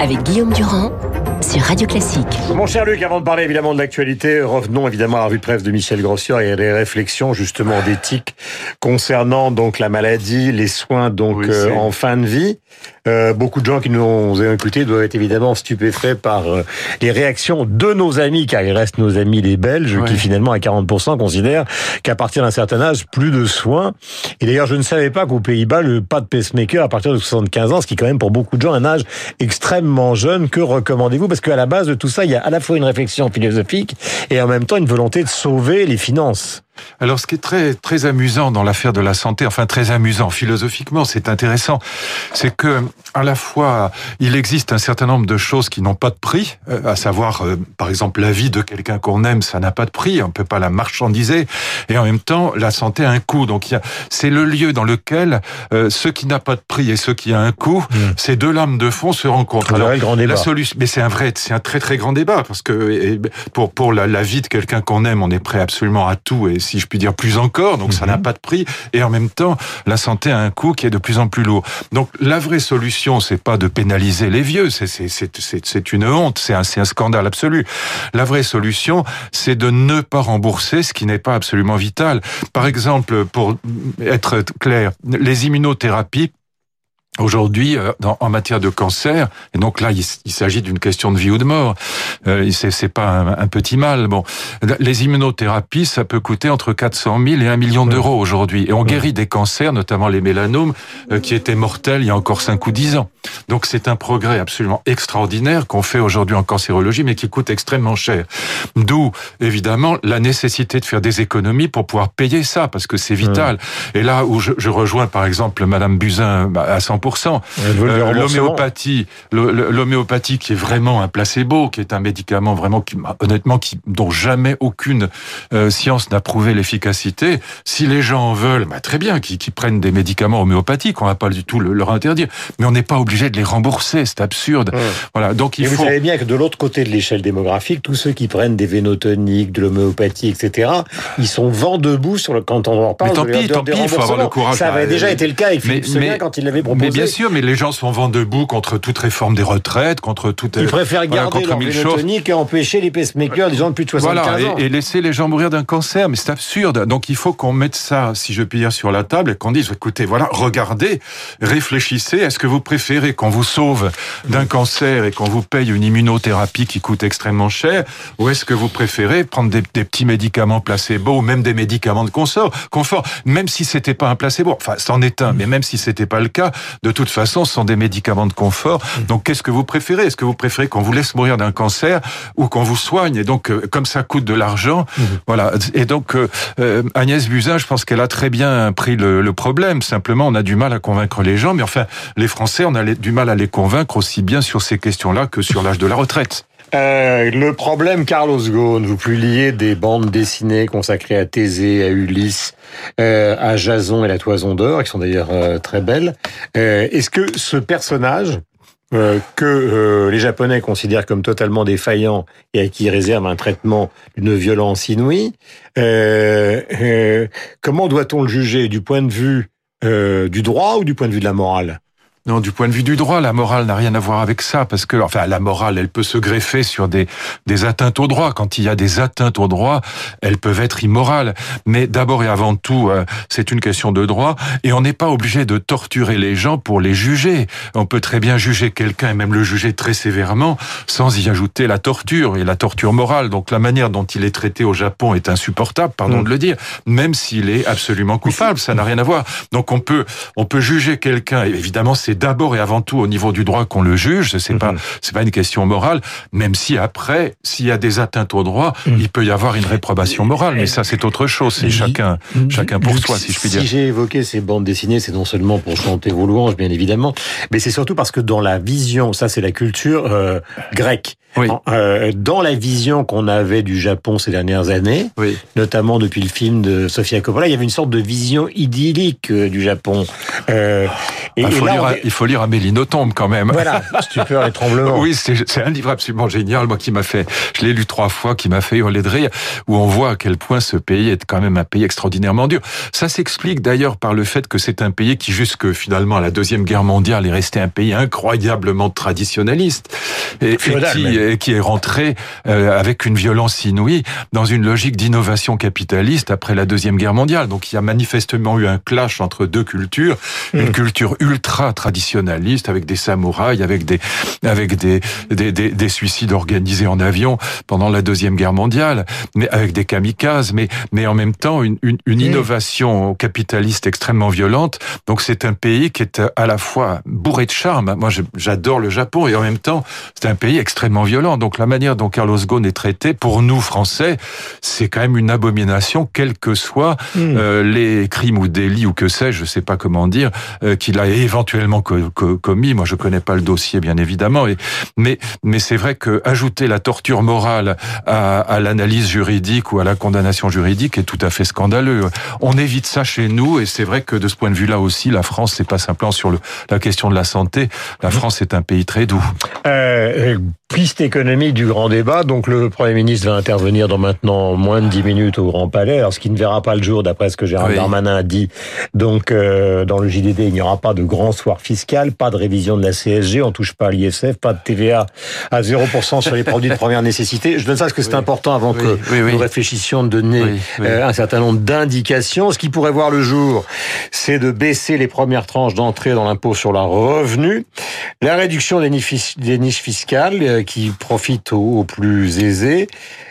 avec Guillaume Durand sur Radio Classique. Mon cher Luc, avant de parler évidemment de l'actualité, revenons évidemment à la revue de presse de Michel Grossier et les réflexions justement d'éthique concernant donc la maladie, les soins donc Oui, euh, en fin de vie. Euh, beaucoup de gens qui nous ont écoutés doivent être évidemment stupéfaits par euh, les réactions de nos amis, car il reste nos amis les Belges, Ouais. qui finalement à 40% considèrent qu'à partir d'un certain âge, plus de soins. Et d'ailleurs, je ne savais pas qu'aux Pays-Bas, le pas de pacemaker à partir de 75 ans, ce qui est quand même pour beaucoup de gens un âge extrêmement jeune. Que recommandez-vous? Parce qu'à la base de tout ça, il y a à la fois une réflexion philosophique et en même temps une volonté de sauver les finances. Alors, ce qui est très très amusant dans l'affaire de la santé, enfin très amusant philosophiquement, c'est intéressant, c'est que à la fois il existe un certain nombre de choses qui n'ont pas de prix, euh, à savoir euh, par exemple la vie de quelqu'un qu'on aime, ça n'a pas de prix, on peut pas la marchandiser, et en même temps la santé a un coût. Donc c'est le lieu dans lequel euh, ce qui n'a pas de prix et ce qui a un coût, ces deux lames de fond se rencontrent. Le grand débat. La solution, mais c'est un vrai, c'est un très très grand débat parce que pour pour la, la vie de quelqu'un qu'on aime, on est prêt absolument à tout et si je puis dire plus encore. Donc ça n'a pas de prix et en même temps, la santé a un coût qui est de plus en plus lourd. Donc la vraie solution, c'est pas de pénaliser les vieux, c'est c'est c'est c'est c'est une honte, c'est un c'est un scandale absolu. La vraie solution, c'est de ne pas rembourser ce qui n'est pas absolument vital. Par exemple, pour être clair, les immunothérapies Aujourd'hui, euh, en matière de cancer, et donc là, il, s'agit d'une question de vie ou de mort. Euh, c'est, pas un, un petit mal. Bon, les immunothérapies, ça peut coûter entre 400 000 et 1 million d'euros aujourd'hui, et on guérit des cancers, notamment les mélanomes, euh, qui étaient mortels il y a encore 5 ou 10 ans. Donc c'est un progrès absolument extraordinaire qu'on fait aujourd'hui en cancérologie, mais qui coûte extrêmement cher. D'où évidemment la nécessité de faire des économies pour pouvoir payer ça, parce que c'est vital. Et là où je, je rejoins par exemple Madame Buzyn bah, à 100%, Euh, l'homéopathie, l'homéopathie qui est vraiment un placebo, qui est un médicament vraiment qui, honnêtement, qui dont jamais aucune euh, science n'a prouvé l'efficacité. Si les gens en veulent, bah, très bien, qu'ils qu'ils prennent des médicaments homéopathiques, on va pas du tout le- leur interdire, mais on n'est pas obligé de les rembourser, c'est absurde. Voilà, donc il Et vous faut. savez bien que de l'autre côté de l'échelle démographique, tous ceux qui prennent des vénotoniques, de l'homéopathie, etc., ils sont vent debout sur le, quand on en parle. Mais tant de- pis, de- tant pis, il faut avoir le courage. Ça avait Bah, déjà euh, été le cas avec Philippe mais- Seguin mais- quand il l'avait proposé. Bien sûr, mais les gens sont vent debout contre toute réforme des retraites, contre toute. Ils préfèrent voilà, garder contre leur et empêcher les pacemakers des gens de plus de 75 Voilà, ans. et, et laisser les gens mourir d'un cancer, mais c'est absurde. Donc il faut qu'on mette ça, si je puis dire, sur la table et qu'on dise, écoutez, voilà, regardez, réfléchissez, est-ce que vous préférez qu'on vous sauve d'un cancer et qu'on vous paye une immunothérapie qui coûte extrêmement cher, ou est-ce que vous préférez prendre des, des petits médicaments placebo ou même des médicaments de confort, confort, même si c'était pas un placebo, enfin c'en est un, mais même si c'était pas le cas, de toute façon, ce sont des médicaments de confort. Donc qu'est-ce que vous préférez? Est-ce que vous préférez qu'on vous laisse mourir d'un cancer ou qu'on vous soigne? Et donc, euh, comme ça coûte de l'argent, voilà. Et donc, euh, euh, Agnès Buzyn, je pense qu'elle a très bien pris le, le problème. Simplement, on a du mal à convaincre les gens, mais enfin, les Français, on a du mal à les convaincre aussi bien sur ces questions-là que sur l'âge de la retraite. Euh, le problème, Carlos Ghosn, vous publiez des bandes dessinées consacrées à Thésée, à Ulysse, euh, à Jason et la Toison d'Or, qui sont d'ailleurs euh, très belles. Euh, Est-ce que ce personnage, euh, que euh, les Japonais considèrent comme totalement défaillant et à qui ils réservent un traitement d'une violence inouïe, euh, euh, comment doit-on le juger du point de vue du droit ou du point de vue de la morale? Non, du point de vue du droit, la morale n'a rien à voir avec ça, parce que, enfin, la morale, elle peut se greffer sur des, des atteintes au droit. Quand il y a des atteintes au droit, elles peuvent être immorales. Mais d'abord et avant tout, euh, c'est une question de droit, et on n'est pas obligé de torturer les gens pour les juger. On peut très bien juger quelqu'un, et même le juger très sévèrement, sans y ajouter la torture, et la torture morale. Donc la manière dont il est traité au Japon est insupportable, pardon Mm. de le dire, même s'il est absolument coupable, ça n'a rien à voir. Donc on peut, on peut juger quelqu'un, évidemment c'est d'abord et avant tout au niveau du droit qu'on le juge. C'est pas, Mhm. c'est pas une question morale. Même si après, s'il y a des atteintes au droit, Mhm. il peut y avoir une réprobation morale. Mais ça, c'est autre chose. C'est chacun, chacun pour soi, si je puis dire. Si j'ai évoqué ces bandes dessinées, c'est non seulement pour chanter vos louanges, bien évidemment, mais c'est surtout parce que dans la vision, ça c'est la culture euh, grecque, Oui. En- euh, dans la vision qu'on avait du Japon ces dernières années, Oui. notamment depuis le film de Sofia Coppola, il y avait une sorte de vision idyllique euh, du Japon. Euh, et, là, lire, on- il faut lire Amélie Nothomb quand même. Voilà, stupeur et tremblement. oui, c'est un livre absolument génial, moi qui m'a fait, je l'ai lu trois fois, qui m'a fait hurler de rire, où on voit à quel point ce pays est quand même un pays extraordinairement dur. Ça s'explique d'ailleurs par le fait que c'est un pays qui, jusque finalement à la deuxième guerre mondiale, est resté un pays incroyablement traditionnaliste et, qui, qui, est rentré euh, avec une violence inouïe dans une logique d'innovation capitaliste après la deuxième guerre mondiale. Donc il y a manifestement eu un clash entre deux cultures, une hmm. culture ultra traditionnaliste avec des samouraïs, avec des avec des des, des, des suicides organisés en avion pendant la deuxième guerre mondiale, mais avec des kamikazes, mais mais en même temps une, une, une innovation capitaliste extrêmement violente. Donc c'est un pays qui est à la fois bourré de charme. Moi j'adore le Japon et en même temps c'est un pays extrêmement violent. Donc la manière dont Carlos Ghosn est traité pour nous Français, c'est quand même une abomination, quels que soient hmm. euh, les crimes ou délits ou que sais-je, je sais pas comment dire, euh, qu'il a éventuellement commis. Moi je connais pas le dossier bien évidemment, et, mais mais c'est vrai que ajouter la torture morale à, à l'analyse juridique ou à la condamnation juridique est tout à fait scandaleux. On évite ça chez nous et c'est vrai que de ce point de vue-là aussi, la France, c'est pas simplement sur le, la question de la santé. La France est un pays très doux. Euh, piste économique du grand débat. Donc le Premier ministre va intervenir dans maintenant moins de 10 minutes au Grand Palais, alors ce qui ne verra pas le jour d'après ce que Gérald Darmanin a dit. Donc euh, dans le JDD, il n'y aura pas de grand soir fiscal, pas de révision de la CSG, on touche pas à l'ISF, pas de TVA à 0% sur les produits de première nécessité. Je donne ça parce que c'est important avant que nous réfléchissions de donner euh, un certain nombre d'indications. Ce qui pourrait voir le jour, c'est de baisser les premières tranches d'entrée dans l'impôt sur la revenu, la réduction des niches fiscales euh, qui profitent aux plus aisés,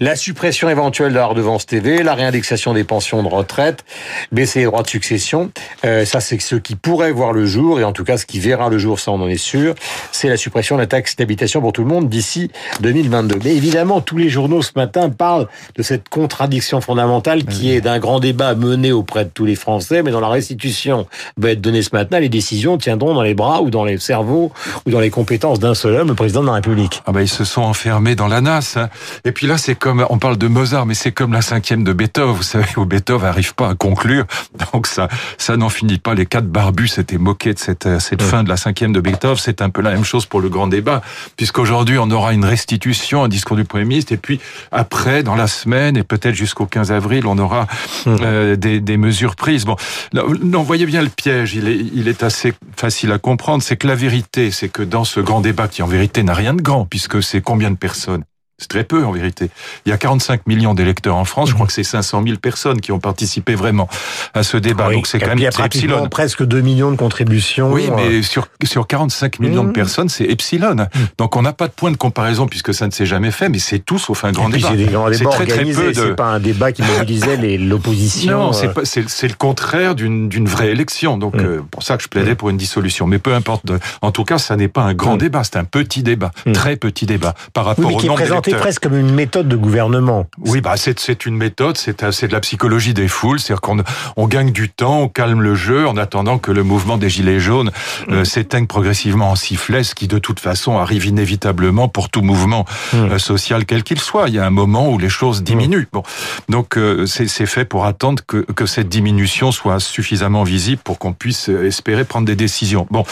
la suppression éventuelle de la redevance TV, la réindexation des pensions de retraite, baisser les droits de succession. Euh, ça, c'est ce qui pourrait voir le jour, et en tout cas, ce qui verra le jour, ça, on en est sûr, c'est la suppression de la taxe d'habitation pour tout le monde d'ici 2022. Mais évidemment, tous les journaux ce matin parlent de cette contradiction fondamentale qui est d'un grand débat mené auprès de tous les Français, mais dans la restitution va être donnée ce matin, les décisions tiendront dans les bras ou dans les cerveaux ou dans les compétences d'un seul homme, le président de la République. Ah ben, ils se sont enfermés dans la nasse. Hein. Et puis là, c'est on parle de Mozart, mais c'est comme la cinquième de Beethoven. Vous savez, où Beethoven n'arrive pas à conclure. Donc ça, ça n'en finit pas. Les quatre barbus s'étaient moqués de cette, euh, fin de la cinquième de Beethoven. C'est un peu la même chose pour le grand débat, puisqu'aujourd'hui, on aura une restitution, un discours du Premier ministre, et puis après, dans la semaine, et peut-être jusqu'au 15 avril, on aura euh, des, des, mesures prises. Bon, non, voyez bien le piège. Il est, il est assez facile à comprendre. C'est que la vérité, c'est que dans ce grand débat, qui en vérité n'a rien de grand, puisque c'est combien de personnes? C'est très peu en vérité. Il y a 45 millions d'électeurs en France. Je crois que c'est 500 000 personnes qui ont participé vraiment à ce débat. Donc c'est quand même epsilon. presque 2 millions de contributions. Oui, mais sur sur 45 millions de mmh. personnes, c'est epsilon. Mmh. Donc on n'a pas de point de comparaison puisque ça ne s'est jamais fait. Mais c'est tout sauf un grand débat. C'est très très peu. De... C'est pas un débat qui mobilisait l'opposition. Non, c'est euh. c'est le contraire d'une d'une vraie élection. Donc euh, pour ça que je plaidais pour une dissolution. Mais peu importe. En tout cas, ça n'est pas un grand débat. C'est un petit débat, très petit débat par rapport au nombre c'est presque comme une méthode de gouvernement. Oui, bah c'est une méthode, c'est de la psychologie des foules, c'est-à-dire qu'on on gagne du temps, on calme le jeu en attendant que le mouvement des gilets jaunes euh, mm. s'éteigne progressivement en sifflet, ce qui de toute façon arrive inévitablement pour tout mouvement mm. euh, social quel qu'il soit. Il y a un moment où les choses diminuent. Mm. Bon, donc euh, c'est fait pour attendre que, que cette diminution soit suffisamment visible pour qu'on puisse espérer prendre des décisions. Bon,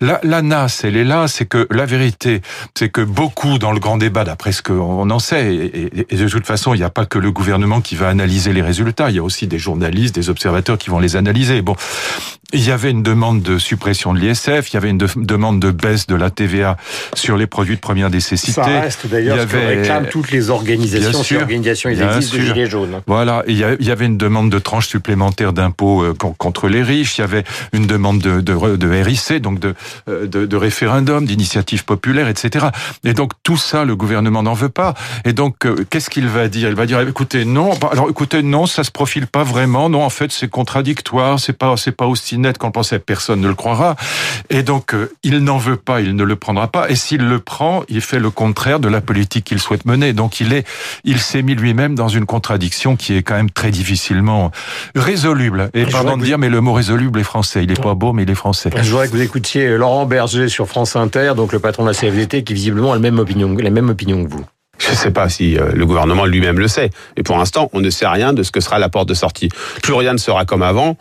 la, la NAS, elle est là, c'est que la vérité, c'est que beaucoup dans le grand débat, d'après ce que on en sait. Et, de toute façon, il n'y a pas que le gouvernement qui va analyser les résultats. Il y a aussi des journalistes, des observateurs qui vont les analyser. Bon, il y avait une demande de suppression de l'ISF, il y avait une demande de baisse de la TVA sur les produits de première nécessité. Ça reste d'ailleurs ce que réclament toutes les organisations, sûr, organisations ils existent de Gilets jaunes. Voilà, il y avait une demande de tranche supplémentaire d'impôts euh, contre les riches, il y avait une demande de, de, de RIC, donc de, euh, de, de référendum, d'initiative populaire, etc. Et donc tout ça, le gouvernement n'en veut pas. Et donc, euh, qu'est-ce qu'il va dire? Il va dire, écoutez, non, bah, alors écoutez, non, ça se profile pas vraiment, non, en fait, c'est contradictoire, c'est pas, c'est pas aussi qu'on pensait, personne ne le croira. Et donc, euh, il n'en veut pas, il ne le prendra pas. Et s'il le prend, il fait le contraire de la politique qu'il souhaite mener. Donc, il est, il s'est mis lui-même dans une contradiction qui est quand même très difficilement résoluble. Et pardon de dire, mais le mot résoluble est français. Il est pas beau, mais il est français. Je voudrais que vous écoutiez Laurent Berger sur France Inter, donc le patron de la CFDT, qui visiblement a la même opinion, la même opinion que vous. Je ne sais pas si euh, le gouvernement lui-même le sait. Et pour l'instant, on ne sait rien de ce que sera la porte de sortie. Plus rien ne sera comme avant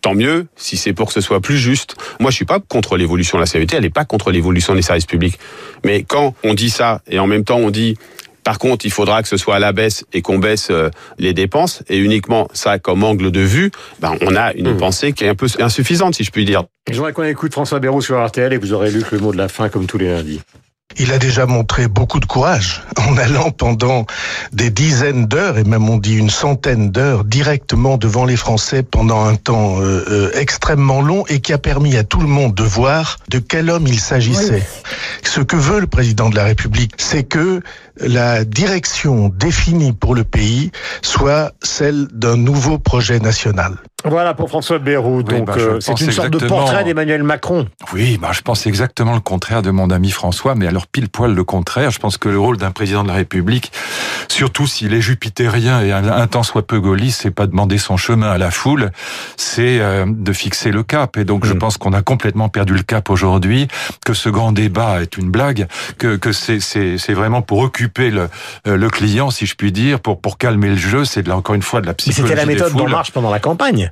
tant mieux si c'est pour que ce soit plus juste. Moi, je suis pas contre l'évolution de la CVT, elle n'est pas contre l'évolution des services publics. Mais quand on dit ça et en même temps on dit par contre, il faudra que ce soit à la baisse et qu'on baisse euh, les dépenses et uniquement ça comme angle de vue, ben on a une mmh. pensée qui est un peu insuffisante, si je puis dire. Je voudrais qu'on écoute François Bayrou sur RTL et vous aurez lu le mot de la fin comme tous les lundis. Il a déjà montré beaucoup de courage en allant pendant des dizaines d'heures et même on dit une centaine d'heures directement devant les Français pendant un temps euh, euh, extrêmement long et qui a permis à tout le monde de voir de quel homme il s'agissait. Ce que veut le président de la République, c'est que la direction définie pour le pays soit celle d'un nouveau projet national. Voilà pour François Bayrou. Donc, bah, euh, c'est une sorte de portrait d'Emmanuel Macron. Oui, bah, je pense exactement le contraire de mon ami François, mais alors pile poil le contraire. Je pense que le rôle d'un président de la République, surtout s'il est jupitérien et un, temps soit peu gaulliste, c'est pas demander son chemin à la foule, c'est euh, de fixer le cap. Et donc, je mm. pense qu'on a complètement perdu le cap aujourd'hui, que ce grand débat est une blague, que, que c'est, c'est, c'est vraiment pour occuper le, euh, le client, si je puis dire, pour, pour calmer le jeu. C'est encore une fois de la psychologie. C'était la méthode d'En Marche pendant la campagne.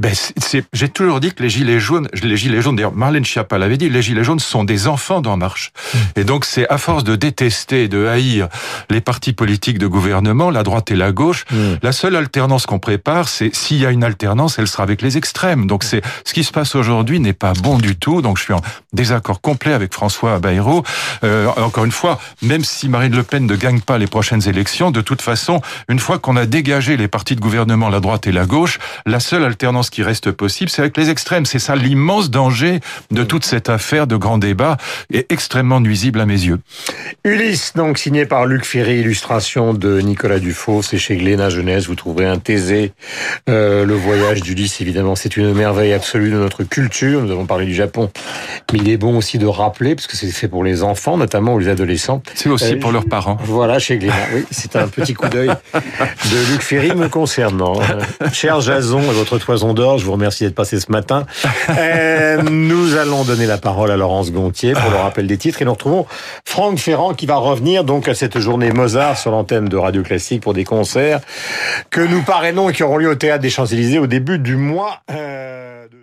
Ben, j'ai toujours dit que les gilets jaunes, les gilets jaunes, d'ailleurs Marlène Schiappa l'avait dit, les gilets jaunes sont des enfants d'En Marche. Hmm. Et donc c'est à force de détester, de haïr les partis politiques de gouvernement, la droite et la gauche, hmm. la seule alternance qu'on prépare, c'est s'il y a une alternance, elle sera avec les extrêmes. Donc c'est ce qui se passe aujourd'hui n'est pas bon du tout. Donc je suis en désaccord complet avec François Bayrou. Euh, encore une fois, même si Marine Le Pen ne gagne pas les prochaines élections, de toute façon, une fois qu'on a dégagé les partis de gouvernement, la droite et la gauche, la seule alternance qui reste possible, c'est avec les extrêmes. C'est ça l'immense danger de toute cette affaire de grand débat et extrêmement nuisible à mes yeux. Ulysse, donc signé par Luc Ferry, illustration de Nicolas Dufaux, c'est chez Glénat Jeunesse. Vous trouverez un Thésée. Euh, le voyage d'Ulysse, évidemment, c'est une merveille absolue de notre culture. Nous avons parlé du Japon, mais il est bon aussi de rappeler, parce que c'est fait pour les enfants, notamment les adolescents. C'est aussi pour leurs parents. Voilà, chez Glénat. Oui, c'est un petit coup d'œil de Luc Ferry me concernant. cher Jason votre toison je vous remercie d'être passé ce matin. Euh, nous allons donner la parole à Laurence Gontier pour le rappel des titres et nous retrouvons Franck Ferrand qui va revenir donc à cette journée Mozart sur l'antenne de Radio Classique pour des concerts que nous parrainons et qui auront lieu au Théâtre des Champs-Élysées au début du mois. Euh, de